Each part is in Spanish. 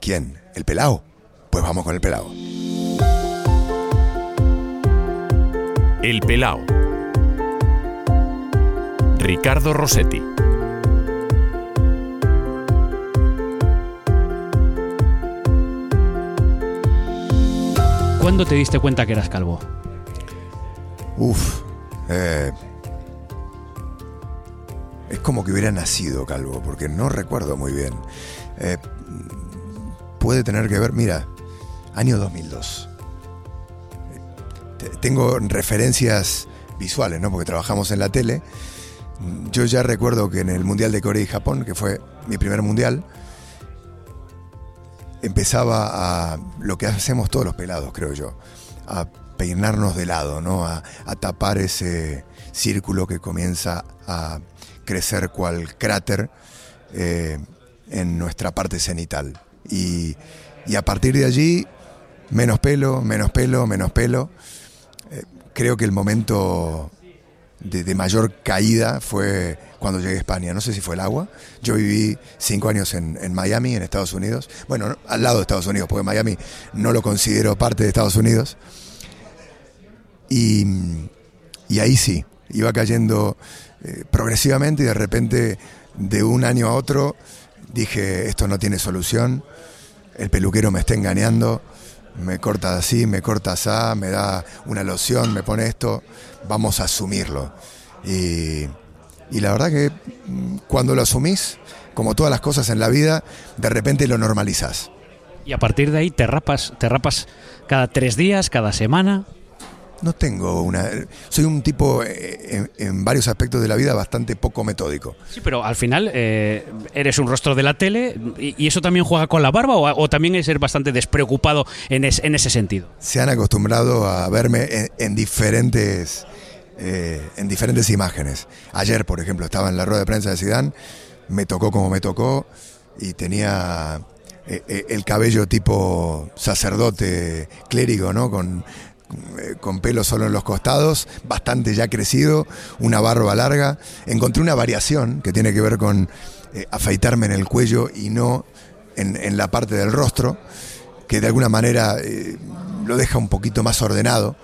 ¿Quién? ¿El pelao? Pues vamos con el pelao. El Pelao. Ricardo Rossetti. ¿Cuándo te diste cuenta que eras calvo? Uf. eh, es como que hubiera nacido calvo, porque no recuerdo muy bien. Eh, puede tener que ver, mira, año 2002. Eh, te- Tengo referencias visuales, ¿no? Porque trabajamos en la tele. Yo ya recuerdo que en el Mundial de Corea y Japón, que fue mi primer mundial, empezaba a lo que hacemos todos los pelados, creo yo, a peinarnos de lado, ¿no? A, a tapar ese círculo que comienza a crecer cual cráter eh, en nuestra parte cenital. Y, a partir de allí, menos pelo, menos pelo, menos pelo. Eh, creo que el momento de, mayor caída fue cuando llegué a España. No sé si fue el agua. Yo viví cinco años en, Miami, en Estados Unidos. Bueno, no, al lado de Estados Unidos, porque Miami no lo considero parte de Estados Unidos. Y, y ahí sí, iba cayendo eh, progresivamente y de repente, de un año a otro, dije, esto no tiene solución, el peluquero me está engañando, me corta así, me corta así, me da una loción, me pone esto, vamos a asumirlo. Y, la verdad que mm, cuando lo asumís, como todas las cosas en la vida, de repente lo normalizás. Y a partir de ahí te rapas, te rapas cada tres días, cada semana. No tengo una... Soy un tipo eh, en, en varios aspectos de la vida bastante poco metódico. Sí, pero al final eh, eres un rostro de la tele y, y eso también juega con la barba o, o también es ser bastante despreocupado en, es- en ese sentido. Se han acostumbrado a verme en, en diferentes... eh, en diferentes imágenes. Ayer, por ejemplo, estaba en la rueda de prensa de Zidane, me tocó como me tocó y tenía el cabello tipo sacerdote clérigo, ¿no? Con, con pelo solo en los costados, bastante ya crecido, una barba larga. Encontré una variación que tiene que ver con eh, afeitarme en el cuello y no en, la parte del rostro, que de alguna manera eh, lo deja un poquito más ordenado.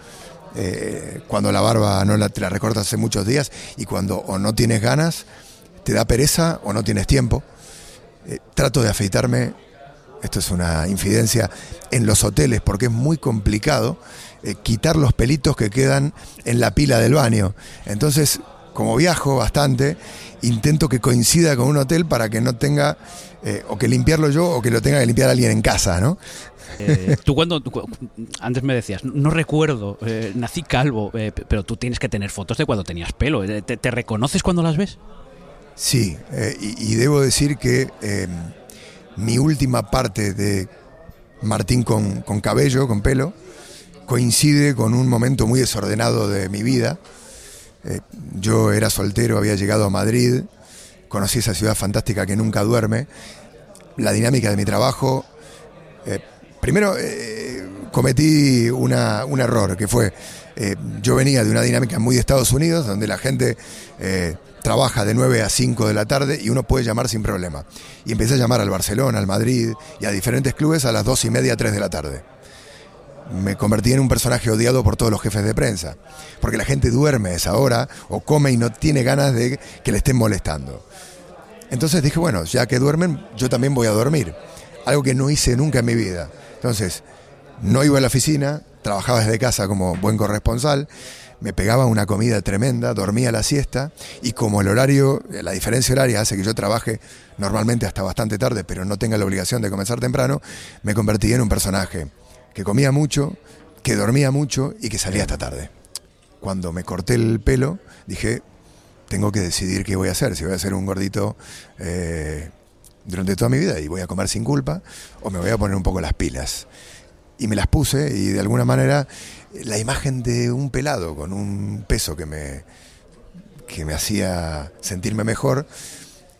eh, cuando la barba no la, te la recortas hace muchos días y cuando o no tienes ganas, te da pereza o no tienes tiempo. Eh, trato de afeitarme esto es una infidencia, en los hoteles, porque es muy complicado eh, quitar los pelitos que quedan en la pila del baño. Entonces, como viajo bastante, intento que coincida con un hotel para que no tenga eh, o que limpiarlo yo o que lo tenga que limpiar alguien en casa, ¿no? Eh, tú cuando tú antes me decías, no recuerdo, eh, nací calvo, pero tú tienes que tener fotos de cuando tenías pelo. ¿Te, te reconoces cuando las ves? Sí, y, y debo decir que mi última parte de Martín con, con cabello, con pelo, coincide con un momento muy desordenado de mi vida. Eh, yo era soltero, había llegado a Madrid, conocí esa ciudad fantástica que nunca duerme. La dinámica de mi trabajo. eh, primero eh, cometí una- un error, que fue, eh, yo venía de una dinámica muy de Estados Unidos, donde la gente eh, trabaja de 9 a 5 de la tarde y uno puede llamar sin problema. Y empecé a llamar al Barcelona, al Madrid y a diferentes clubes a las 2 y media, 3 de la tarde me convertí en un personaje odiado por todos los jefes de prensa, porque la gente duerme esa hora o come y no tiene ganas de que le estén molestando. Entonces dije, bueno, ya que duermen, yo también voy a dormir, algo que no hice nunca en mi vida. Entonces, no iba a la oficina, trabajaba desde casa como buen corresponsal, me pegaba una comida tremenda, dormía la siesta y como el horario, la diferencia horaria hace que yo trabaje normalmente hasta bastante tarde, pero no tenga la obligación de comenzar temprano, me convertí en un personaje que comía mucho, que dormía mucho y que salía hasta tarde. Cuando me corté el pelo, dije, tengo que decidir qué voy a hacer, si voy a ser un gordito eh, durante toda mi vida y voy a comer sin culpa, o me voy a poner un poco las pilas. Y me las puse y de alguna manera la imagen de un pelado con un peso que me, que me hacía sentirme mejor,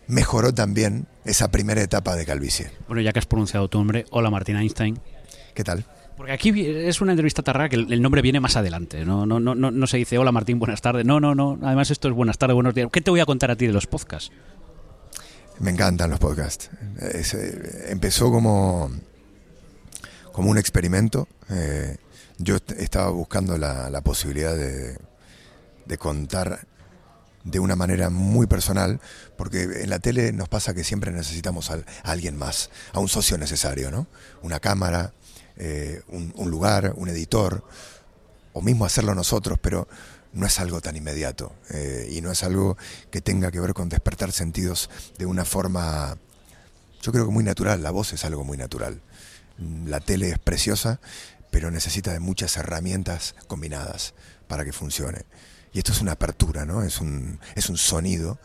mejoró también esa primera etapa de calvicie. Bueno, ya que has pronunciado tu nombre, hola Martín Einstein. ¿Qué tal? Porque aquí es una entrevista tan rara que el nombre viene más adelante. No, no, no, no, se dice hola Martín, buenas tardes. No, no, no. Además esto es buenas tardes, buenos días. ¿Qué te voy a contar a ti de los podcasts? Me encantan los podcasts. Eh, empezó como como un experimento. Eh, yo est- estaba buscando la, la posibilidad de, de contar de una manera muy personal, porque en la tele nos pasa que siempre necesitamos a, alguien más, a un socio necesario, ¿no? Una cámara, eh, un, lugar, un editor, o mismo hacerlo nosotros, pero no es algo tan inmediato eh, y no es algo que tenga que ver con despertar sentidos de una forma, yo creo que muy natural, la voz es algo muy natural. La tele es preciosa, pero necesita de muchas herramientas combinadas para que funcione. Y esto es una apertura, ¿no? Es un, es un sonido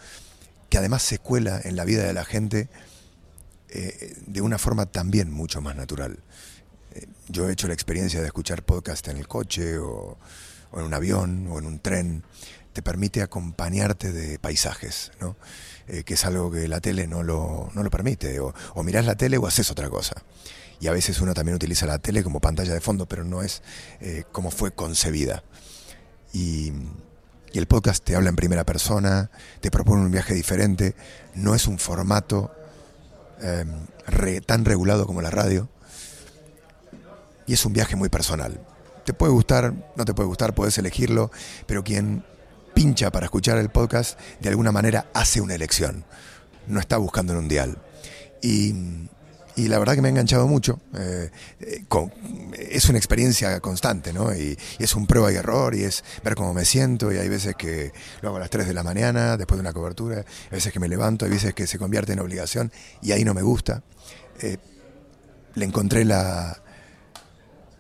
que además se cuela en la vida de la gente eh, de una forma también mucho más natural. Yo he hecho la experiencia de escuchar podcast en el coche o, en un avión o en un tren. Te permite acompañarte de paisajes, ¿no? Eh, que es algo que la tele no lo, no lo permite. O, o mirás la tele o haces otra cosa. Y a veces uno también utiliza la tele como pantalla de fondo, pero no es eh, como fue concebida. Y, el podcast te habla en primera persona, te propone un viaje diferente, no es un formato eh, tan regulado como la radio, y es un viaje muy personal. Te puede gustar, no te puede gustar, puedes elegirlo, pero quien pincha para escuchar el podcast, de alguna manera hace una elección, no está buscando en un dial. Y, y la verdad que me ha enganchado mucho. eh, eh, es una experiencia constante, ¿no? Y, y es un prueba y error, y es ver cómo me siento, y hay veces que lo hago a las 3 de la mañana, después de una cobertura, hay veces que me levanto, hay veces que se convierte en obligación, y ahí no me gusta. Eh, le encontré la,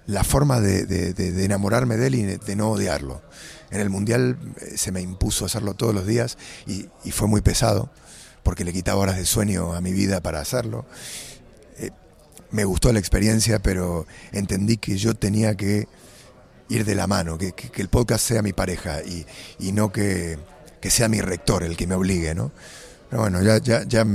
la forma de, de- enamorarme de él y de, no odiarlo. En el Mundial eh, se me impuso hacerlo todos los días y, fue muy pesado porque le quitaba horas de sueño a mi vida para hacerlo. Eh, me gustó la experiencia, pero entendí que yo tenía que ir de la mano, que, el podcast sea mi pareja y, y no que, que sea mi rector el que me obligue, ¿no? Pero bueno, ya, ya, ya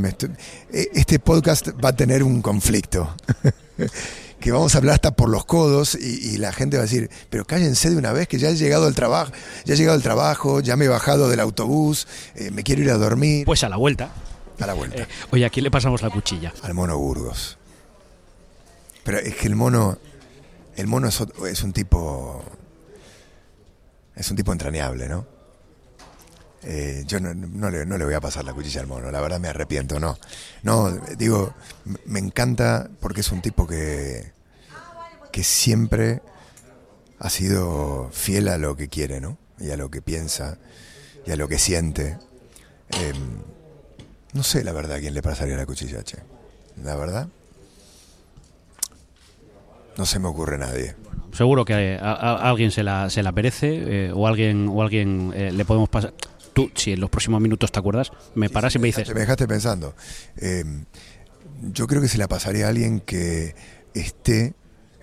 eh, Este podcast va a tener un conflicto. que vamos a hablar hasta por los codos y, y la gente va a decir, pero cállense de una vez que ya he llegado al trabajo, ya he llegado al trabajo, ya me he bajado del autobús, eh, me quiero ir a dormir. Pues a la vuelta. a la vuelta. Eh, oye, ¿a quién le pasamos la cuchilla? al mono Burgos. Pero es que el mono, el mono es, es un tipo, es un tipo entrañable, ¿no? Eh, yo no, no le, no le voy a pasar la cuchilla al mono, la verdad me arrepiento, no. No, digo, me encanta porque es un tipo que, que siempre ha sido fiel a lo que quiere, ¿no? Y a lo que piensa, y a lo que siente. Em, no sé la verdad a quién le pasaría la cuchilla, che. La verdad. No se me ocurre nadie. Seguro que a, a- alguien se la, se la merece eh, o alguien, o alguien eh, le podemos pasar. Tú, si en los próximos minutos te acuerdas, me paras y me dices, Me dejaste pensando. Eh, yo creo que se la pasaría a alguien que esté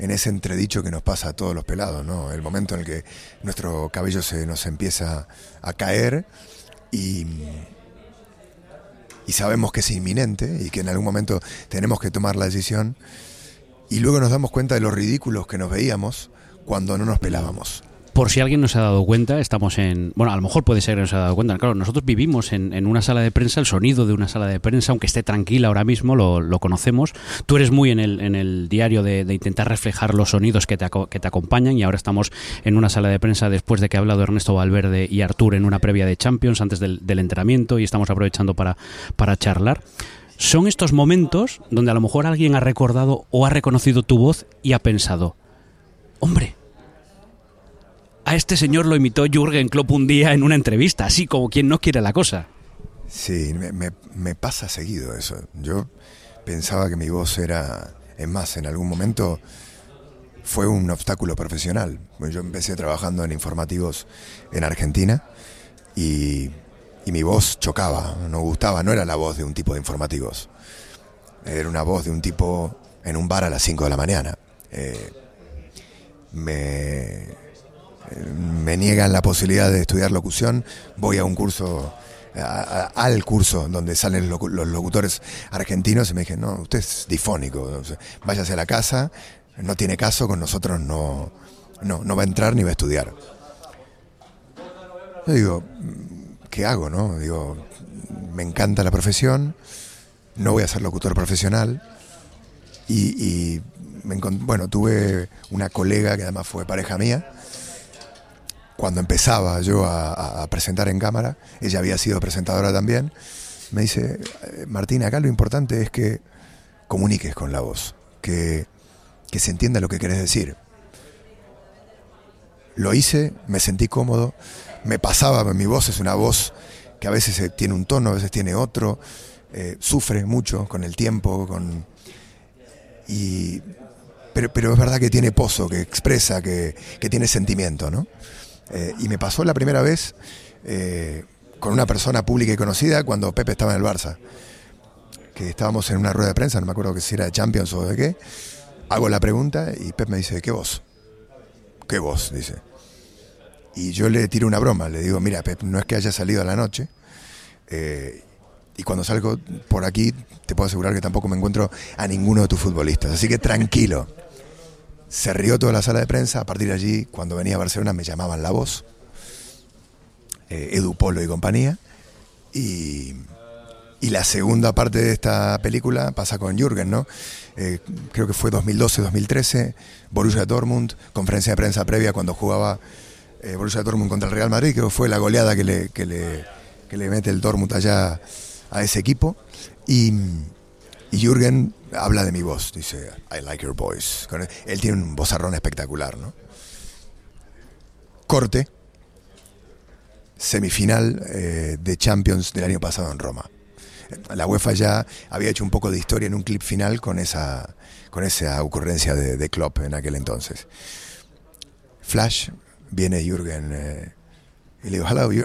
en ese entredicho que nos pasa a todos los pelados, ¿no? El momento en el que nuestro cabello se nos empieza a caer y, y sabemos que es inminente y que en algún momento tenemos que tomar la decisión y luego nos damos cuenta de los ridículos que nos veíamos cuando no nos pelábamos. Por si alguien no se ha dado cuenta, estamos en. Bueno, a lo mejor puede ser que no se ha dado cuenta. Claro, nosotros vivimos en, en una sala de prensa, el sonido de una sala de prensa, aunque esté tranquila ahora mismo, lo, lo conocemos. Tú eres muy en el, en el diario de, intentar reflejar los sonidos que te, que te acompañan y ahora estamos en una sala de prensa después de que ha hablado Ernesto Valverde y Artur en una previa de Champions antes del, del entrenamiento y estamos aprovechando para, para charlar. Son estos momentos donde a lo mejor alguien ha recordado o ha reconocido tu voz y ha pensado, hombre, a este señor lo imitó Jürgen Klopp un día en una entrevista, así como quien no quiere la cosa. Sí, me, pasa seguido eso. Yo pensaba que mi voz era, es más, en algún momento fue un obstáculo profesional. Pues Yo empecé trabajando en informativos en Argentina y, y mi voz chocaba, no gustaba, no era la voz de un tipo de informativos. Era una voz de un tipo en un bar a las 5 de la mañana. Eh, me, me niegan la posibilidad de estudiar locución, voy a un curso, a- al curso donde salen los locutores argentinos y me dije, no, usted es difónico, váyase a la casa, no tiene caso, con nosotros no, no, no va a entrar ni va a estudiar. Yo digo, ¿qué hago, no? Digo, me encanta la profesión, no voy a ser locutor profesional y, y me bueno, tuve una colega que además fue pareja mía. Cuando empezaba yo a, presentar en cámara, ella había sido presentadora también, me dice, "Eh, Martín, acá lo importante es que comuniques con la voz, que, que se entienda lo que querés decir. Lo hice, me sentí cómodo, me pasaba, mi voz es una voz que a veces eh, tiene un tono, a veces tiene otro, eh, sufre mucho con el tiempo, con... Y, pero, pero es verdad que tiene pozo, que expresa, que, que tiene sentimiento, ¿no? Eh, y me pasó la primera vez eh, con una persona pública y conocida cuando Pepe estaba en el Barça. Que estábamos en una rueda de prensa, no me acuerdo que si era de Champions o de qué. Hago la pregunta y Pep me dice, ¿qué voz? ¿Qué voz? Dice. Y yo le tiro una broma, le digo, mira, Pep, no es que haya salido a la noche. eh, y cuando salgo por aquí, te puedo asegurar que tampoco me encuentro a ninguno de tus futbolistas. Así que tranquilo. Se rió toda la sala de prensa. A partir de allí, cuando venía a Barcelona, me llamaban La Voz, eh, Edu Polo y compañía. Y, la segunda parte de esta película pasa con Jürgen, ¿no? Eh, creo que fue 2012-2013, Borussia Dortmund, conferencia de prensa previa cuando jugaba eh, Borussia Dortmund contra el Real Madrid, que fue la goleada que le, que le, que le mete el Dortmund allá a ese equipo. Y, y Jürgen habla de mi voz, dice, I like your voice. Él tiene un vozarrón espectacular, ¿no? Corte, semifinal eh, de Champions del año pasado en Roma. La UEFA ya había hecho un poco de historia en un clip final con esa, con esa ocurrencia de, de Klopp en aquel entonces. Flash, viene Jürgen eh, y le digo, hello, you,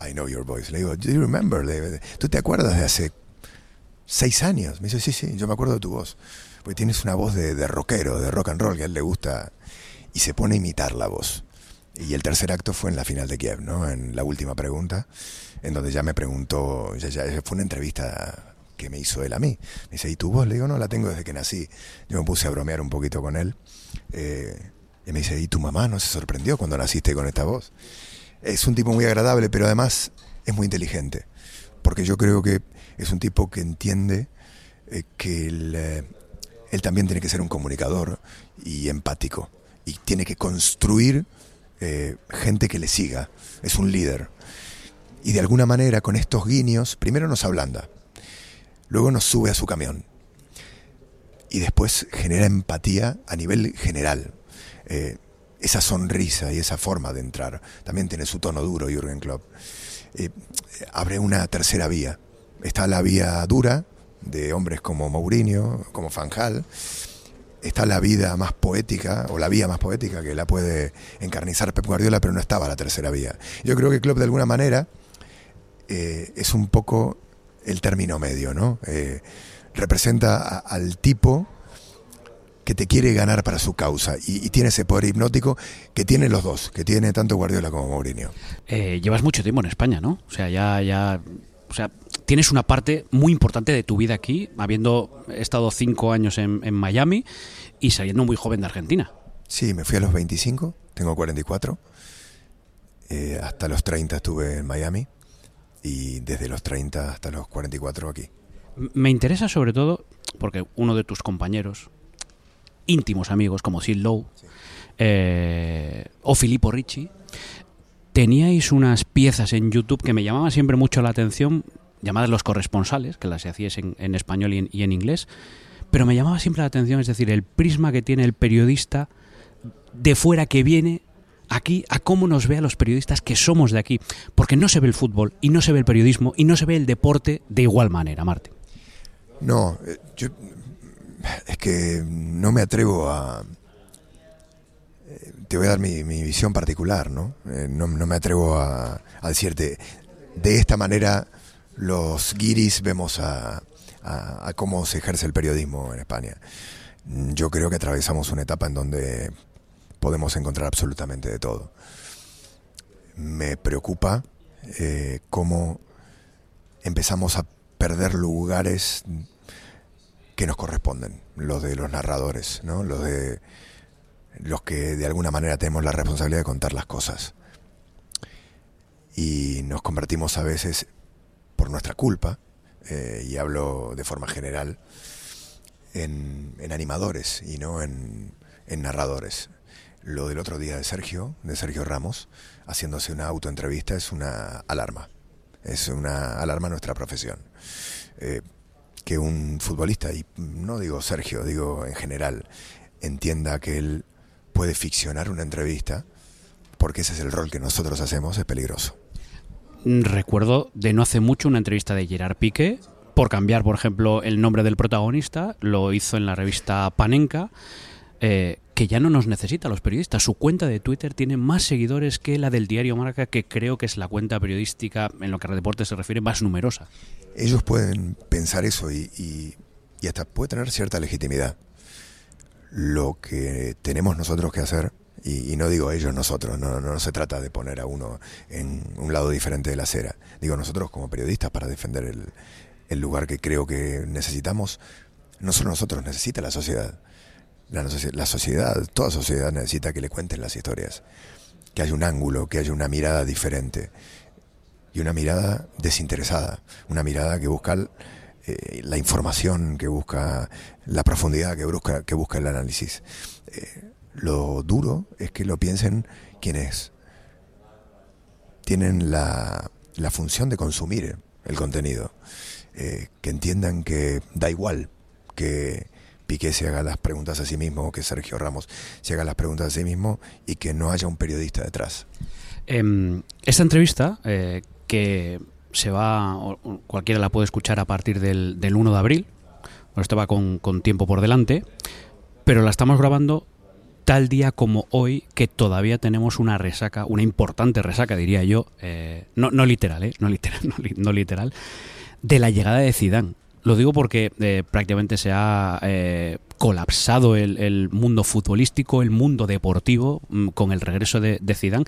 I know your voice. Le digo, do you remember? ¿Tú te acuerdas de hace seis años? Me dice, sí, sí, yo me acuerdo de tu voz. Porque tienes una voz de, de rockero, de rock and roll, que a él le gusta. Y se pone a imitar la voz. Y el tercer acto fue en la final de Kiev, ¿no? En la última pregunta, en donde ya me preguntó, ya, ya fue una entrevista que me hizo él a mí. Me dice, ¿y tu voz? Le digo, no, la tengo desde que nací. Yo me puse a bromear un poquito con él. Eh, y me dice, ¿y tu mamá no se sorprendió cuando naciste con esta voz? Es un tipo muy agradable, pero además es muy inteligente. Porque yo creo que es un tipo que entiende eh, que él, eh, él también tiene que ser un comunicador y empático. Y tiene que construir eh, gente que le siga. Es un líder. Y de alguna manera, con estos guiños, primero nos ablanda. Luego nos sube a su camión. Y después genera empatía a nivel general. Esa sonrisa y esa forma de entrar. También tiene su tono duro, Jürgen Klopp. Abre una tercera vía. Está la vía dura de hombres como Mourinho, como Fanjal. Está la vida más poética, o la vía más poética que la puede encarnizar Pep Guardiola, pero no estaba la tercera vía. Yo creo que Klopp de alguna manera eh, es un poco el término medio, ¿no? Eh, representa al tipo que te quiere ganar para su causa y, y tiene ese poder hipnótico que tienen los dos, que tiene tanto Guardiola como Mourinho. Eh, llevas mucho tiempo en España, ¿no? O sea, ya, ya, o sea, tienes una parte muy importante de tu vida aquí, habiendo estado cinco años en, en Miami y saliendo muy joven de Argentina. Sí, me fui a los 25, tengo 44. Eh, hasta los 30 estuve en Miami y desde los 30 hasta los 44 aquí. Me interesa sobre todo porque uno de tus compañeros, íntimos amigos como Sid Lowe eh, o Filippo Ricci, teníais unas piezas en YouTube que me llamaban siempre mucho la atención, llamadas los corresponsales, que las hacíais en, español y en, y en inglés, pero me llamaba siempre la atención, es decir, el prisma que tiene el periodista de fuera que viene aquí a cómo nos ve a los periodistas que somos de aquí, porque no se ve el fútbol y no se ve el periodismo y no se ve el deporte de igual manera, Martín. No, eh, yo es que no me atrevo a... Te voy a dar mi, mi visión particular, ¿no? Eh, no, no me atrevo a, a decirte, de esta manera los guiris vemos a, a- cómo se ejerce el periodismo en España. Yo creo que atravesamos una etapa en donde podemos encontrar absolutamente de todo. Me preocupa eh, cómo empezamos a perder lugares que nos corresponden, los de los narradores, ¿no? los de los que de alguna manera tenemos la responsabilidad de contar las cosas. Y nos convertimos a veces, por nuestra culpa, eh, y hablo de forma general, en, en animadores y no en, en narradores. Lo del otro día de Sergio, de Sergio Ramos, haciéndose una autoentrevista es una alarma. Es una alarma a nuestra profesión. Eh, que un futbolista, y no digo Sergio, digo en general, entienda que él puede ficcionar una entrevista, porque ese es el rol que nosotros hacemos, es peligroso. Recuerdo de no hace mucho una entrevista de Gerard Piqué, por cambiar, por ejemplo, el nombre del protagonista, lo hizo en la revista Panenka. Eh, que ya no nos necesita los periodistas. Su cuenta de Twitter tiene más seguidores que la del diario Marca, que creo que es la cuenta periodística, en lo que a deporte se refiere, más numerosa. Ellos pueden pensar eso y, y, y hasta puede tener cierta legitimidad. Lo que tenemos nosotros que hacer, y, no digo ellos, nosotros, no, no, se trata de poner a uno en un lado diferente de la acera. Digo nosotros como periodistas para defender el, el lugar que creo que necesitamos, no solo nosotros, necesita la sociedad. La, la, sociedad, toda sociedad necesita que le cuenten las historias, que haya un ángulo, que haya una mirada diferente y una mirada desinteresada, una mirada que busca eh, la información, que busca la profundidad, que busca, que busca el análisis. Eh, lo duro es que lo piensen quienes tienen la, la función de consumir el contenido, eh, que entiendan que da igual que Piqué se haga las preguntas a sí mismo, que Sergio Ramos se haga las preguntas a sí mismo y que no haya un periodista detrás. Eh, esta entrevista, que se va, cualquiera la puede escuchar a partir del, del 1 de abril, bueno, esto va con, con tiempo por delante, pero la estamos grabando tal día como hoy que todavía tenemos una resaca, una importante resaca, diría yo, eh, no, no, literal, eh, no literal, no, literal, de la llegada de Zidane. Lo digo porque eh, prácticamente se ha eh, colapsado el, el, mundo futbolístico, el mundo deportivo mm, con el regreso de, de Zidane,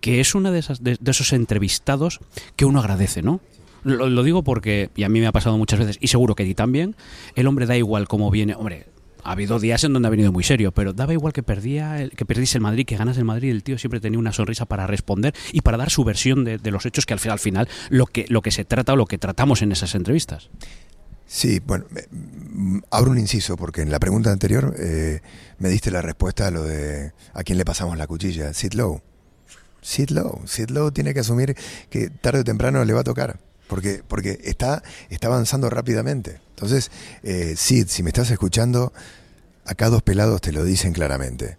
que es uno de, esas, de, esos entrevistados que uno agradece, ¿no? Lo, digo porque, y a mí me ha pasado muchas veces, y seguro que a ti también, el hombre da igual cómo viene, hombre, ha habido días en donde ha venido muy serio, pero daba igual que perdía, el, que perdiese el Madrid, que ganas el Madrid, el tío siempre tenía una sonrisa para responder y para dar su versión de, los hechos que al final, al final lo que se trata o lo que tratamos en esas entrevistas. Sí, bueno, abro un inciso porque en la pregunta anterior eh, me diste la respuesta a lo de a quién le pasamos la cuchilla, Sid Lowe. Sid Lowe, Sid Lowe tiene que asumir que tarde o temprano le va a tocar porque, porque está, está avanzando rápidamente. Entonces, eh, Sid, si me estás escuchando, acá dos pelados te lo dicen claramente.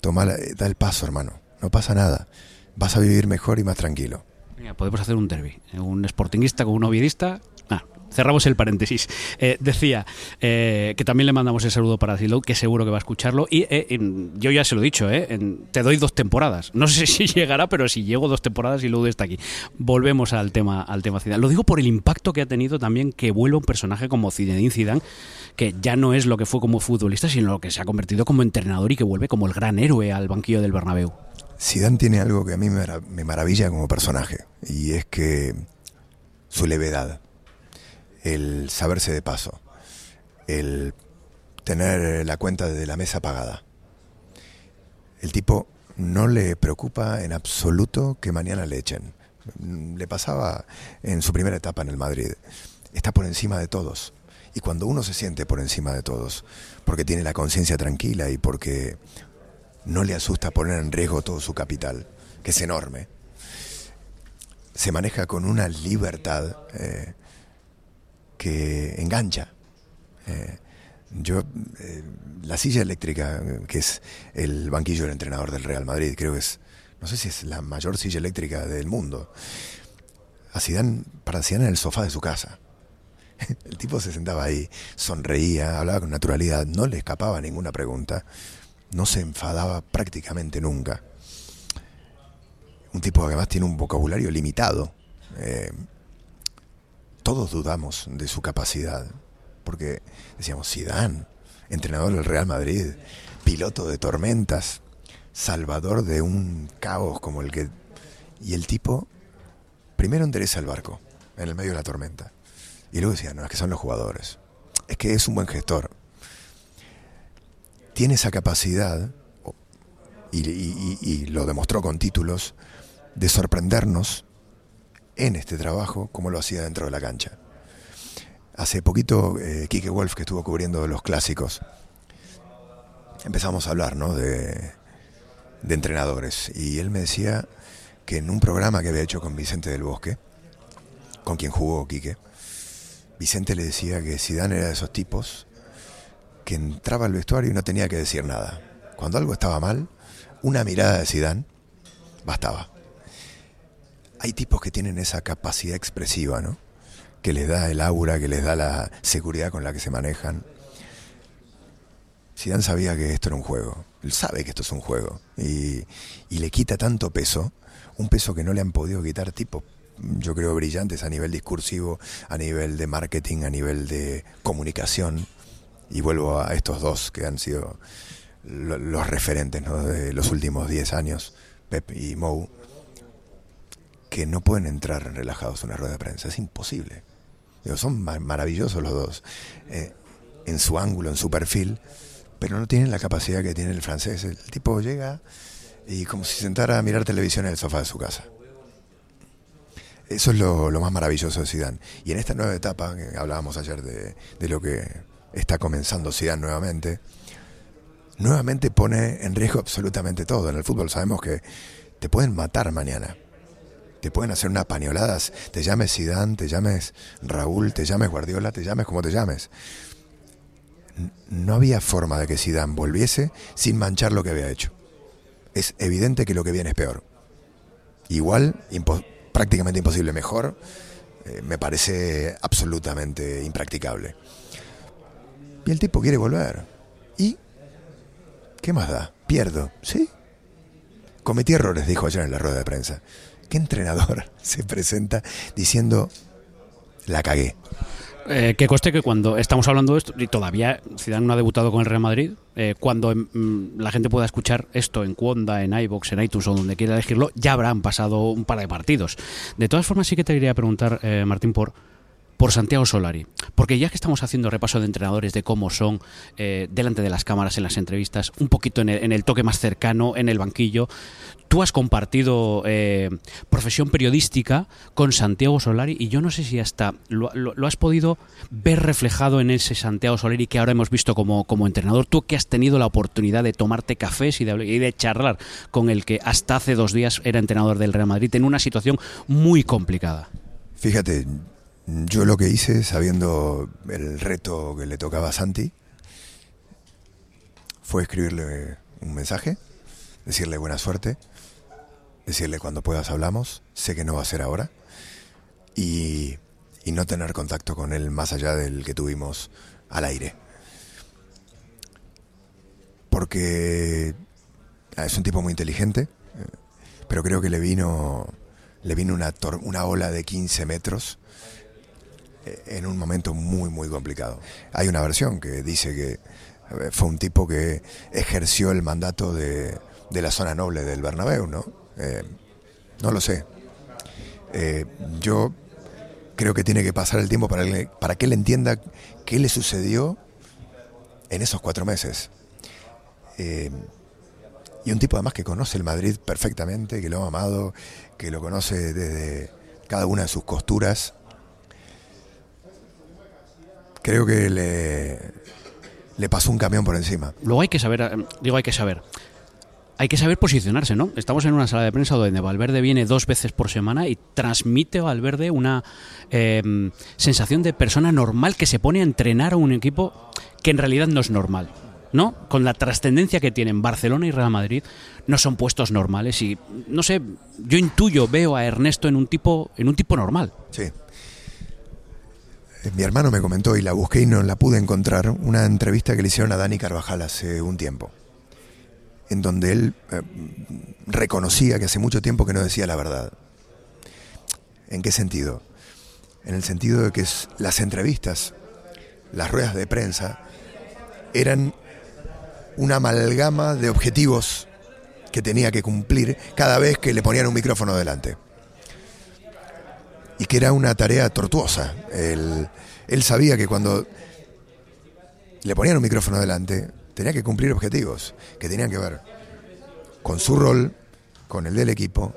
Toma la, da el paso, hermano. No pasa nada. Vas a vivir mejor y más tranquilo. Mira, podemos hacer un derby. Un sportingista con un ovidista. Ah, cerramos el paréntesis. Eh, decía eh, que también le mandamos el saludo para Zillow, que seguro que va a escucharlo. Y eh, yo ya se lo he dicho, en, te doy dos temporadas. No sé si llegará, pero si llego dos temporadas y está aquí. Volvemos al tema, al tema Zidane. Lo digo por el impacto que ha tenido también que vuelva un personaje como Zinedine Zidane, que ya no es lo que fue como futbolista, sino lo que se ha convertido como entrenador y que vuelve como el gran héroe al banquillo del Bernabéu. Zidane tiene algo que a mí me maravilla como personaje, y es que su levedad el saberse de paso, el tener la cuenta de la mesa pagada. El tipo no le preocupa en absoluto que mañana le echen. Le pasaba en su primera etapa en el Madrid. Está por encima de todos. Y cuando uno se siente por encima de todos, porque tiene la conciencia tranquila y porque no le asusta poner en riesgo todo su capital, que es enorme, se maneja con una libertad eh, que engancha. Eh, yo, eh, la silla eléctrica, que es el banquillo del entrenador del Real Madrid, creo que es, no sé si es la mayor silla eléctrica del mundo. A para Zidane en el sofá de su casa. El tipo se sentaba ahí, sonreía, hablaba con naturalidad, no le escapaba ninguna pregunta, no se enfadaba prácticamente nunca. Un tipo que además tiene un vocabulario limitado. Eh, todos dudamos de su capacidad, porque decíamos, Zidane, entrenador del Real Madrid, piloto de tormentas, salvador de un caos como el que... Y el tipo primero endereza el barco en el medio de la tormenta. Y luego decía, no, es que son los jugadores. Es que es un buen gestor. Tiene esa capacidad, y, lo demostró con títulos, de sorprendernos en este trabajo como lo hacía dentro de la cancha. Hace poquito, eh, Kike Wolf, que estuvo cubriendo los clásicos, empezamos a hablar ¿no? de, de entrenadores. Y él me decía que en un programa que había hecho con Vicente del Bosque, con quien jugó Quique, Vicente le decía que Zidane era de esos tipos que entraba al vestuario y no tenía que decir nada. Cuando algo estaba mal, una mirada de Zidane bastaba. Hay tipos que tienen esa capacidad expresiva, ¿no? Que les da el aura, que les da la seguridad con la que se manejan. Zidane sabía que esto era un juego. Él sabe que esto es un juego. Y, le quita tanto peso, un peso que no le han podido quitar tipos yo creo, brillantes a nivel discursivo, a nivel de marketing, a nivel de comunicación. Y vuelvo a estos dos que han sido los referentes de los últimos 10 años, Pep y Mou, que no pueden entrar relajados en una rueda de prensa. Es imposible. son maravillosos los dos, eh, en su ángulo, en su perfil, pero no tienen la capacidad que tiene el francés. El tipo llega y como si sentara a mirar televisión en el sofá de su casa. Eso es lo, más maravilloso de Zidane. Y en esta nueva etapa, que hablábamos ayer de, de lo que está comenzando Zidane nuevamente, nuevamente pone en riesgo absolutamente todo. En el fútbol sabemos que te pueden matar mañana. Te pueden hacer unas pañoladas, te llames Zidane, te llames Raúl, te llames Guardiola, te llames como te llames. No había forma de que Zidane volviese sin manchar lo que había hecho. Es evidente que lo que viene es peor. Igual, prácticamente imposible. Mejor, eh, me parece absolutamente impracticable. Y el tipo quiere volver. ¿Y qué más da? Pierdo, ¿sí? Cometí errores, dijo ayer en la rueda de prensa. ¿Qué entrenador se presenta diciendo la cagué? Eh, que coste que cuando estamos hablando de esto, y todavía Zidane no ha debutado con el Real Madrid, eh, cuando mm, la gente pueda escuchar esto en Cuonda, en iBox, en iTunes o donde quiera elegirlo, ya habrán pasado un par de partidos. De todas formas, sí que te quería preguntar, eh, Martín, por por Santiago Solari. Porque ya que estamos haciendo repaso de entrenadores, de cómo son eh, delante de las cámaras en las entrevistas, un poquito en el, toque más cercano, en el banquillo, tú has compartido eh, profesión periodística con Santiago Solari y yo no sé si hasta lo, has podido ver reflejado en ese Santiago Solari que ahora hemos visto como, como entrenador. Tú que has tenido la oportunidad de tomarte cafés y de, y de charlar con el que hasta hace dos días era entrenador del Real Madrid en una situación muy complicada. Fíjate, yo lo que hice, sabiendo el reto que le tocaba a Santi, fue escribirle un mensaje, decirle buena suerte, decirle cuando puedas hablamos, sé que no va a ser ahora, y, no tener contacto con él más allá del que tuvimos al aire. Porque ah, es un tipo muy inteligente, eh, pero creo que le vino, le vino una, una ola de 15 metros en un momento muy, muy complicado. Hay una versión que dice que fue un tipo que ejerció el mandato de, de la zona noble del Bernabéu, ¿no? Eh, no lo sé. Eh, yo creo que tiene que pasar el tiempo para, para que él entienda qué le sucedió en esos cuatro meses. Eh, y un tipo además que conoce el Madrid perfectamente, que lo ha amado, que lo conoce desde cada una de sus costuras creo que le, le pasó un camión por encima. Luego hay que saber, digo, hay que saber. Hay que saber posicionarse, ¿no? Estamos en una sala de prensa donde Valverde viene dos veces por semana y transmite a Valverde una em, sensación de persona normal que se pone a entrenar a un equipo que en realidad no es normal. ¿no? Con la trascendencia que tienen Barcelona y Real Madrid, no son puestos normales y no sé, yo intuyo, veo a Ernesto en un tipo en un tipo normal. Sí. Mi hermano me comentó y la busqué y no la pude encontrar, una entrevista que le hicieron a Dani Carvajal hace un tiempo, en donde él eh, reconocía que hace mucho tiempo que no decía la verdad. ¿En qué sentido? En el sentido de que las entrevistas, las ruedas de prensa, eran una amalgama de objetivos que tenía que cumplir cada vez que le ponían un micrófono delante y que era una tarea tortuosa. Él, él sabía que cuando le ponían un micrófono delante, tenía que cumplir objetivos que tenían que ver con su rol, con el del equipo,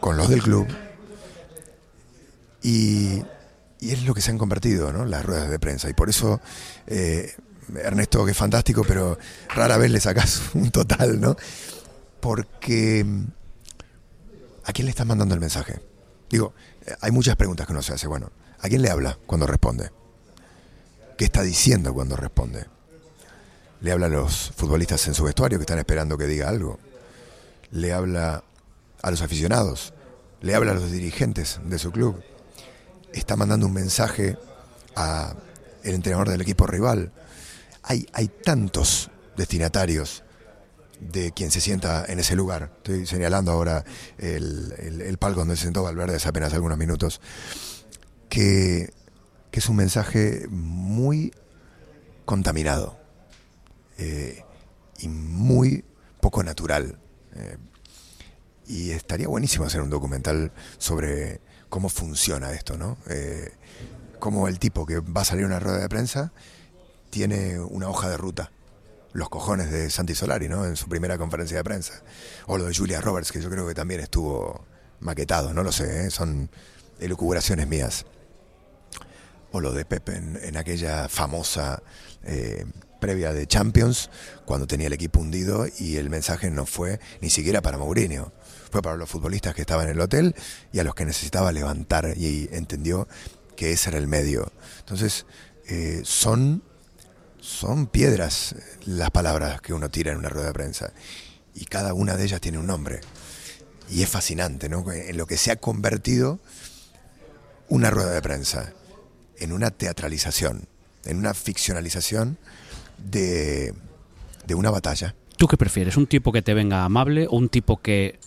con los del club. Y, es lo que se han convertido, ¿no? Las ruedas de prensa. Y por eso, eh, Ernesto, que es fantástico, pero rara vez le sacas un total, ¿no? Porque. ¿A quién le estás mandando el mensaje? Digo, hay muchas preguntas que uno se hace. Bueno, ¿a quién le habla cuando responde? ¿Qué está diciendo cuando responde? ¿Le habla a los futbolistas en su vestuario que están esperando que diga algo? ¿Le habla a los aficionados? ¿Le habla a los dirigentes de su club? está mandando un mensaje a el entrenador del equipo rival. Hay, hay tantos destinatarios de quien se sienta en ese lugar. Estoy señalando ahora el, palco donde se sentó Valverde hace apenas algunos minutos, que, es un mensaje muy contaminado eh, y muy poco natural. Eh, y estaría buenísimo hacer un documental sobre cómo funciona esto, ¿no? Eh, cómo el tipo que va a salir a una rueda de prensa tiene una hoja de ruta. Los cojones de Santi Solari, ¿no? En su primera conferencia de prensa. O lo de Julia Roberts, que yo creo que también estuvo maquetado, no lo sé, ¿eh? son elucubraciones mías. O lo de Pepe en, aquella famosa previa de Champions, cuando tenía el equipo hundido y el mensaje no fue ni siquiera para Mourinho fue para los futbolistas que estaban en el hotel y a los que necesitaba levantar y entendió que ese era el medio. Entonces, eh, son, son piedras las palabras que uno tira en una rueda de prensa y cada una de ellas tiene un nombre. Y es fascinante, ¿no? En lo que se ha convertido una rueda de prensa, en una teatralización, en una ficcionalización de, de una batalla. ¿Tú qué prefieres? ¿Un tipo que te venga amable o un tipo que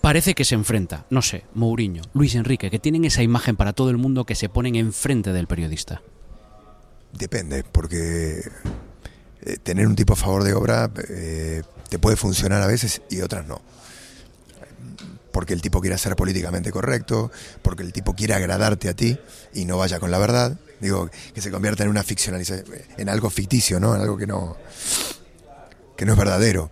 parece que se enfrenta, no sé, Mourinho, Luis Enrique, que tienen esa imagen para todo el mundo que se ponen enfrente del periodista? Depende, porque eh, tener un tipo a favor de obra eh, te puede funcionar a veces y otras no. Porque el tipo quiere ser políticamente correcto, porque el tipo quiere agradarte a ti y no vaya con la verdad. Digo, que se convierta en una ficcionalización, en algo ficticio, ¿no? En algo que no, que no es verdadero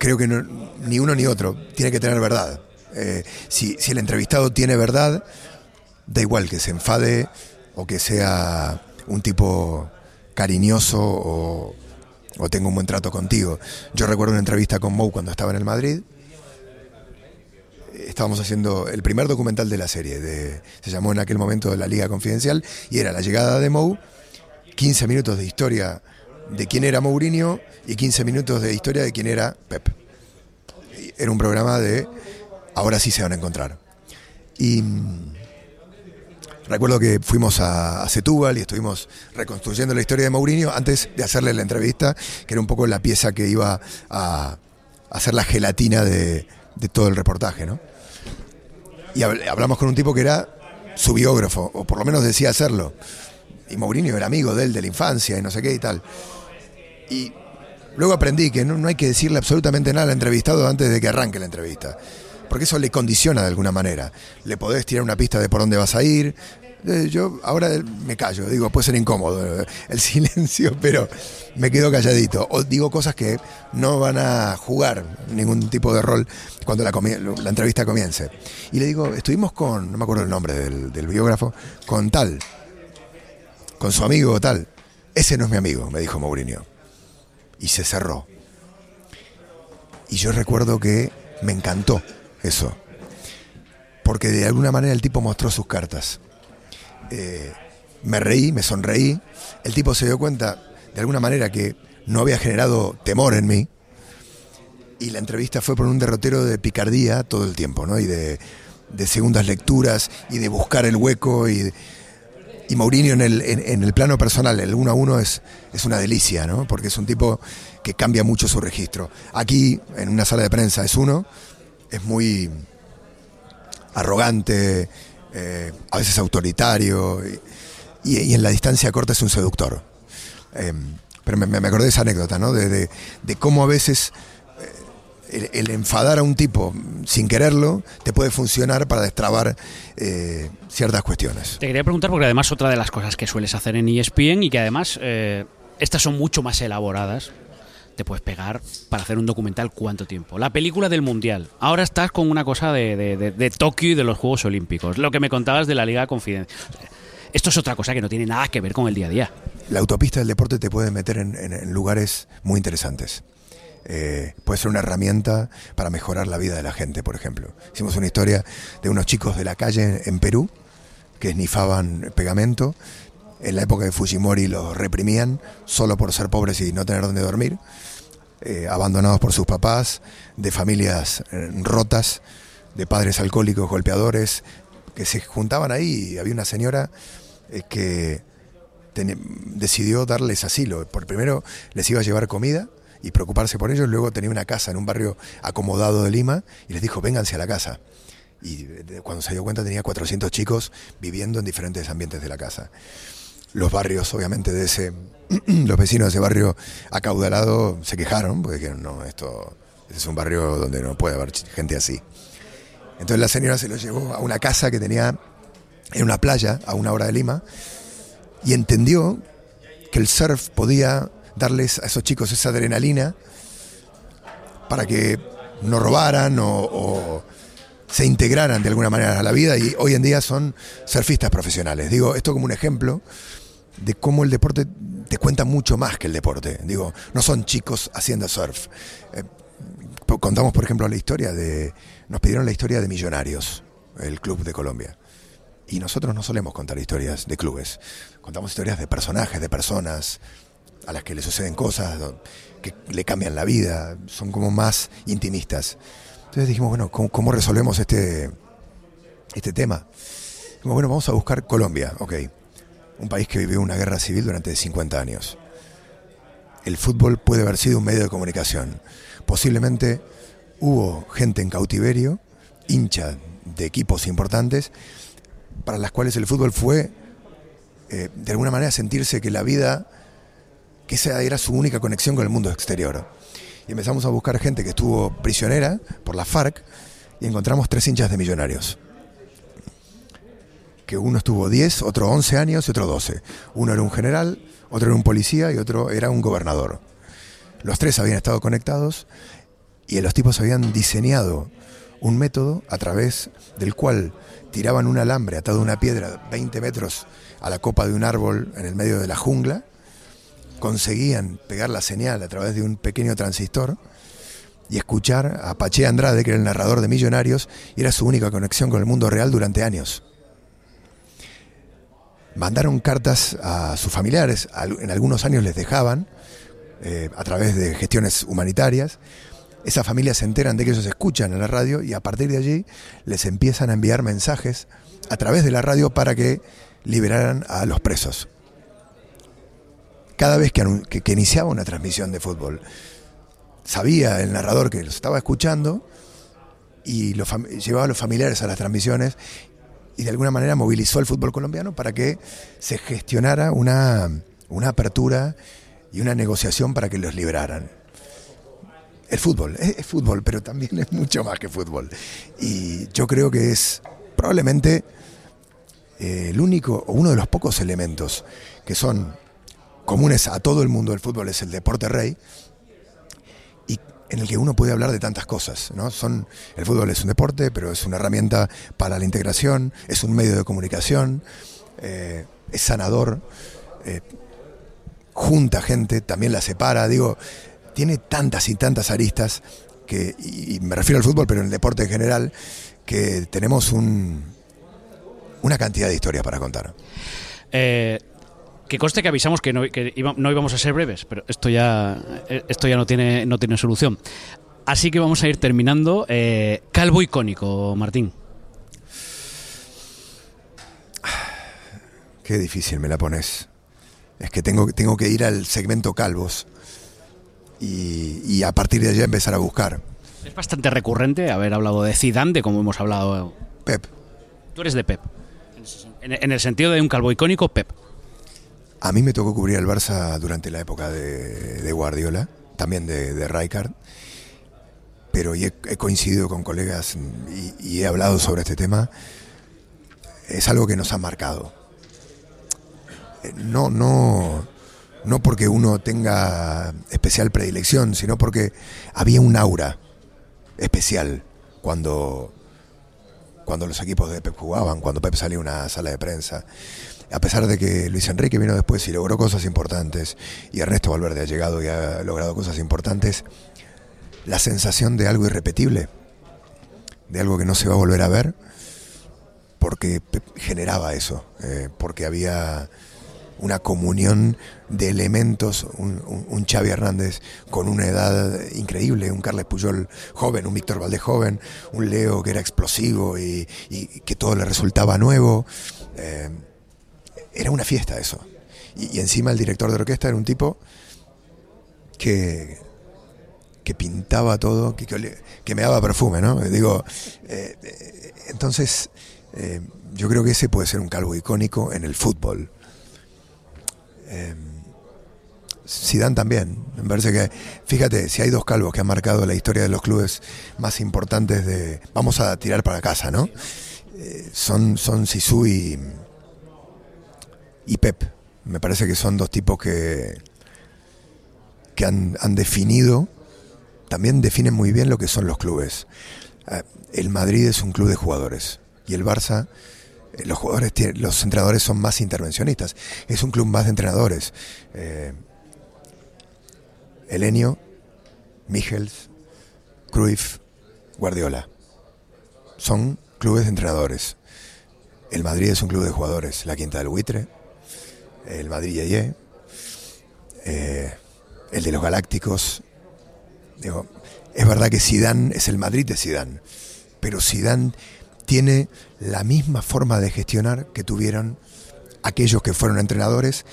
creo que ni uno ni otro tiene que tener verdad. Eh, si, el entrevistado tiene verdad, da igual que se enfade o que sea un tipo cariñoso o, tenga un buen trato contigo. Yo recuerdo una entrevista con Mou cuando estaba en el Madrid. Estábamos haciendo el primer documental de la serie, se llamó en aquel momento La Liga Confidencial, y era la llegada de Mou, 15 minutos de historia de quién era Mourinho y 15 minutos de historia de quién era Pep. Era un programa de ahora sí se van a encontrar. Y mm, recuerdo que fuimos a, Setúbal y estuvimos reconstruyendo la historia de Mourinho antes de hacerle la entrevista, que era un poco la pieza que iba a hacer la gelatina de, todo el reportaje, ¿no? Y hablamos con un tipo que era su biógrafo, o por lo menos decía hacerlo. Y Mourinho era amigo de él de la infancia y no sé qué y tal. Y luego aprendí que no, hay que decirle absolutamente nada al entrevistado antes de que arranque la entrevista. Porque eso le condiciona de alguna manera. Le podés tirar una pista de por dónde vas a ir. Eh, yo ahora me callo, digo, puede ser incómodo el silencio, pero me quedo calladito. O digo cosas que no van a jugar ningún tipo de rol cuando la, la entrevista comience. Y le digo, estuvimos con, no me acuerdo el nombre del, del biógrafo, con tal, con su amigo tal. Ese no es mi amigo, me dijo Mourinho y se cerró. Y yo recuerdo que me encantó eso, porque de alguna manera el tipo mostró sus cartas. Me reí, me sonreí, el tipo se dio cuenta de alguna manera que no había generado temor en mí, y la entrevista fue por un derrotero de picardía todo el tiempo, ¿no? Y de, de segundas lecturas y de buscar el hueco y y Mourinho en el, en, el plano personal, el uno a uno es, es una delicia, ¿no? Porque es un tipo que cambia mucho su registro. Aquí, en una sala de prensa, es uno, es muy arrogante, eh, a veces autoritario, y, en la distancia corta es un seductor. Em, pero me, acordé de esa anécdota, ¿no? De, de, cómo a veces el, enfadar a un tipo sin quererlo te puede funcionar para destrabar eh, ciertas cuestiones. Te quería preguntar, porque además otra de las cosas que sueles hacer en ESPN y que además eh, estas son mucho más elaboradas, te puedes pegar para hacer un documental cuánto tiempo. La película del Mundial. Ahora estás con una cosa de, de, de, Tokio y de los Juegos Olímpicos. Lo que me contabas de la Liga Confidencial. Esto es otra cosa que no tiene nada que ver con el día a día. La autopista del deporte te puede meter en, en- en lugares muy interesantes. Eh, puede ser una herramienta para mejorar la vida de la gente, por ejemplo. Hicimos una historia de unos chicos de la calle en Perú que esnifaban pegamento. En la época de Fujimori los reprimían solo por ser pobres y no tener dónde dormir. Eh, abandonados por sus papás, de familias eh, rotas, de padres alcohólicos, golpeadores, que se juntaban ahí había una señora eh, que decidió darles asilo. Por primero les iba a llevar comida y preocuparse por ellos, luego tenía una casa en un barrio acomodado de Lima y les dijo, vénganse a la casa. Y cuando se dio cuenta tenía 400 chicos viviendo en diferentes ambientes de la casa. Los barrios, obviamente, de ese, los vecinos de ese barrio acaudalado se quejaron, porque dijeron, no, esto este es un barrio donde no puede haber gente así. Entonces la señora se los llevó a una casa que tenía en una playa a una hora de Lima y entendió que el surf podía darles a esos chicos esa adrenalina para que no robaran o se integraran de alguna manera a la vida y hoy en día son surfistas profesionales. Digo esto como un ejemplo de cómo el deporte te cuenta mucho más que el deporte. Digo, no son chicos haciendo surf. Eh, contamos, por ejemplo, la historia de. Nos pidieron la historia de Millonarios, el club de Colombia. Y nosotros no solemos contar historias de clubes. Contamos historias de personajes, de personas a las que le suceden cosas que le cambian la vida. Son como más intimistas. Entonces dijimos, bueno, ¿cómo, resolvemos este, este tema? Dijimos, bueno, vamos a buscar Colombia, ok. Un país que vivió una guerra civil durante 50 años. El fútbol puede haber sido un medio de comunicación. Posiblemente hubo gente en cautiverio, hincha de equipos importantes, para las cuales el fútbol fue, eh, de alguna manera, sentirse que la vida, que esa era su única conexión con el mundo exterior. Y empezamos a buscar gente que estuvo prisionera por la FARC y encontramos tres hinchas de millonarios que uno estuvo 10, otro 11 años y otro 12. Uno era un general, otro era un policía y otro era un gobernador. Los tres habían estado conectados y los tipos habían diseñado un método a través del cual tiraban un alambre atado a una piedra 20 metros a la copa de un árbol en el medio de la jungla, conseguían pegar la señal a través de un pequeño transistor y escuchar a Pache Andrade, que era el narrador de Millonarios, y era su única conexión con el mundo real durante años mandaron cartas a sus familiares, en algunos años les dejaban, eh, a través de gestiones humanitarias. Esas familias se enteran de que ellos escuchan en la radio y a partir de allí les empiezan a enviar mensajes a través de la radio para que liberaran a los presos. Cada vez que, iniciaba una transmisión de fútbol, sabía el narrador que los estaba escuchando y llevaba a los familiares a las transmisiones y de alguna manera movilizó al fútbol colombiano para que se gestionara una, una apertura y una negociación para que los liberaran. El fútbol, es, es fútbol, pero también es mucho más que fútbol. Y yo creo que es probablemente eh, el único o uno de los pocos elementos que son comunes a todo el mundo del fútbol es el deporte rey y en el que uno puede hablar de tantas cosas, ¿no? Son el fútbol es un deporte, pero es una herramienta para la integración, es un medio de comunicación, eh, es sanador, eh, junta gente, también la separa, digo, tiene tantas y tantas aristas que y, me refiero al fútbol, pero en el deporte en general que tenemos un, una cantidad de historias para contar. Eh, que conste que avisamos que, no, que iba- no íbamos a ser breves, pero esto ya, esto ya no, tiene, no tiene solución. Así que vamos a ir terminando. Eh, calvo icónico, Martín. Qué difícil me la pones. Es que tengo, tengo que ir al segmento calvos y, y a partir de allá empezar a buscar. Es bastante recurrente haber hablado de Zidane, de como hemos hablado. Pep, Tú eres de Pep. En, en el sentido de un calvo icónico, Pep. A mí me tocó cubrir el Barça durante la época de, Guardiola, también de, de pero he, coincidido con colegas y, y he hablado sobre este tema. Es algo que nos ha marcado. Eh, No, no, no porque uno tenga especial predilección, sino porque había un aura especial cuando, cuando los equipos de Pep jugaban, cuando Pep salía a una sala de prensa. A pesar de que Luis Enrique vino después y logró cosas importantes, y Ernesto Valverde ha llegado y ha logrado cosas importantes, la sensación de algo irrepetible, de algo que no se va a volver a ver, porque generaba eso, eh, porque había una comunión de elementos, un, un, Xavi Hernández con una edad increíble, un Carles Puyol joven, un Víctor Valdés joven, un Leo que era explosivo y, que todo le resultaba nuevo. Eh, era una fiesta eso. Y, encima el director de orquesta era un tipo que, que pintaba todo, que, me daba perfume, ¿no? Digo, eh, eh, entonces yo creo que ese puede ser un calvo icónico en el fútbol. Eh, Zidane también. Me parece que, fíjate, si hay dos calvos que han marcado la historia de los clubes más importantes de. Vamos a tirar para casa, ¿no? Eh, son, son Sisu y, y Pep. Me parece que son dos tipos que, que han, han definido, también definen muy bien lo que son los clubes. Eh, el Madrid es un club de jugadores y el Barça eh, los jugadores, los entrenadores son más intervencionistas. Es un club más de entrenadores. Eh, Elenio, Michels, Cruyff, Guardiola. Son clubes de entrenadores. El Madrid es un club de jugadores. La Quinta del Buitre, el Madrid Yeye, eh, el de los Galácticos. Digo, es verdad que Sidán es el Madrid de Sidán, pero Sidán tiene la misma forma de gestionar que tuvieron aquellos que fueron entrenadores,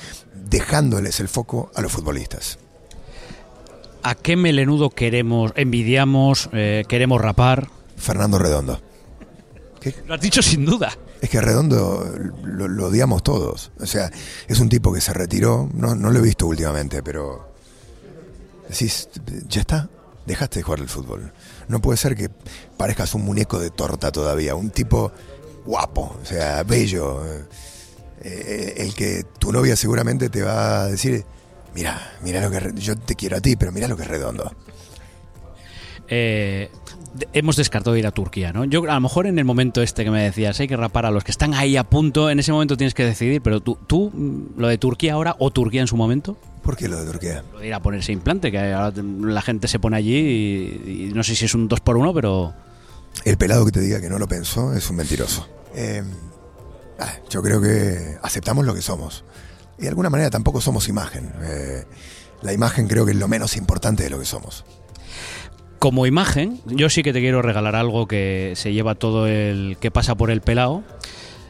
dejándoles el foco a los futbolistas. ¿A qué melenudo queremos, envidiamos, eh, queremos rapar? Fernando Redondo. Lo has dicho sin duda. Es que Redondo lo, odiamos todos. O sea, es un tipo que se retiró, no, no lo he visto últimamente, pero decís, ya está, dejaste de jugar el fútbol. No puede ser que parezcas un muñeco de torta todavía, un tipo guapo, o sea, bello. Eh, el que tu novia seguramente te va a decir, mira, mira lo que yo te quiero a ti, pero mira lo que es redondo. Eh, hemos descartado ir a Turquía, ¿no? Yo a lo mejor en el momento este que me decías, hay que rapar a los que están ahí a punto, en ese momento tienes que decidir, pero tú, tú mm, lo de Turquía ahora o Turquía en su momento. ¿Por qué lo de Turquía? Lo de ir a ponerse implante, que ahora la gente se pone allí y, no sé si es un 2 por 1 pero... El pelado que te diga que no lo pensó es un mentiroso. Eh, yo creo que aceptamos lo que somos. Y de alguna manera tampoco somos imagen. Eh, la imagen creo que es lo menos importante de lo que somos. Como imagen, yo sí que te quiero regalar algo que se lleva todo el que pasa por el pelado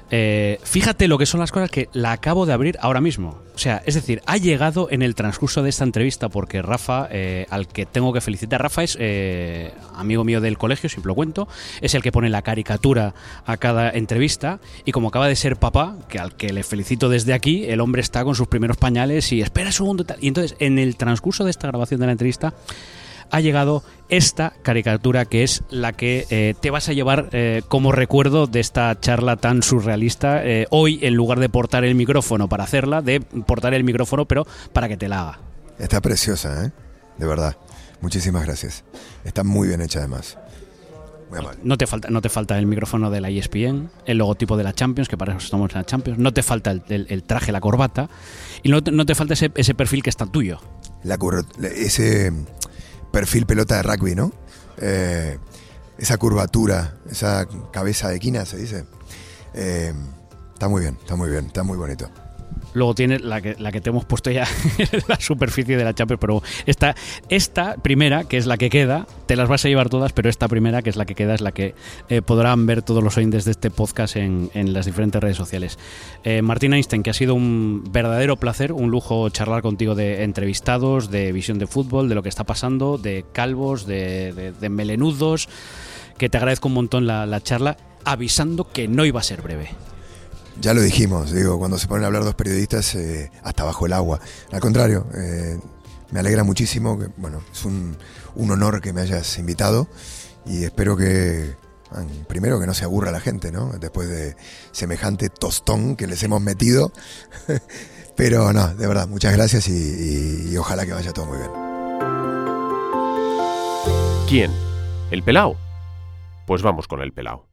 eh, fíjate lo que son las cosas que la acabo de abrir ahora mismo. O sea, es decir, ha llegado en el transcurso de esta entrevista porque Rafa, eh, al que tengo que felicitar, Rafa es eh, amigo mío del colegio, siempre lo cuento, es el que pone la caricatura a cada entrevista y como acaba de ser papá, que al que le felicito desde aquí, el hombre está con sus primeros pañales y espera un segundo. Y entonces, en el transcurso de esta grabación de la entrevista, ha llegado esta caricatura que es la que eh, te vas a llevar eh, como recuerdo de esta charla tan surrealista. Eh, hoy, en lugar de portar el micrófono para hacerla, de portar el micrófono, pero para que te la haga. Está preciosa, ¿eh? De verdad. Muchísimas gracias. Está muy bien hecha además. No te, falta, no te falta el micrófono de la ESPN, el logotipo de la Champions, que para eso estamos en la Champions. No te falta el, traje, la corbata. Y no te, no te falta ese, ese perfil que está tuyo. La, ese perfil pelota de rugby, ¿no? Eh, esa curvatura, esa cabeza de quina, se dice. Eh, está muy bien, está muy bien, está muy bonito. Luego tiene la que, la que te hemos puesto ya en la superficie de la Champions, pero esta, esta primera, que es la que queda, te las vas a llevar todas, pero esta primera, que es la que queda, es la que eh, podrán ver todos los oyentes de este podcast en, las diferentes redes sociales. Eh, Martín Einstein, que ha sido un verdadero placer, un lujo charlar contigo de entrevistados, de visión de fútbol, de lo que está pasando, de calvos, de, melenudos, que te agradezco un montón la charla, avisando que no iba a ser breve. Ya lo dijimos, digo, cuando se ponen a hablar dos periodistas eh, hasta bajo el agua. Al contrario, eh, me alegra muchísimo, que, bueno, es un, honor que me hayas invitado y espero que, primero que no se aburra la gente, ¿no? Después de semejante tostón que les hemos metido. Pero no, de verdad, muchas gracias y, y ojalá que vaya todo muy bien. ¿Quién? ¿El pelao? Pues vamos con el pelao.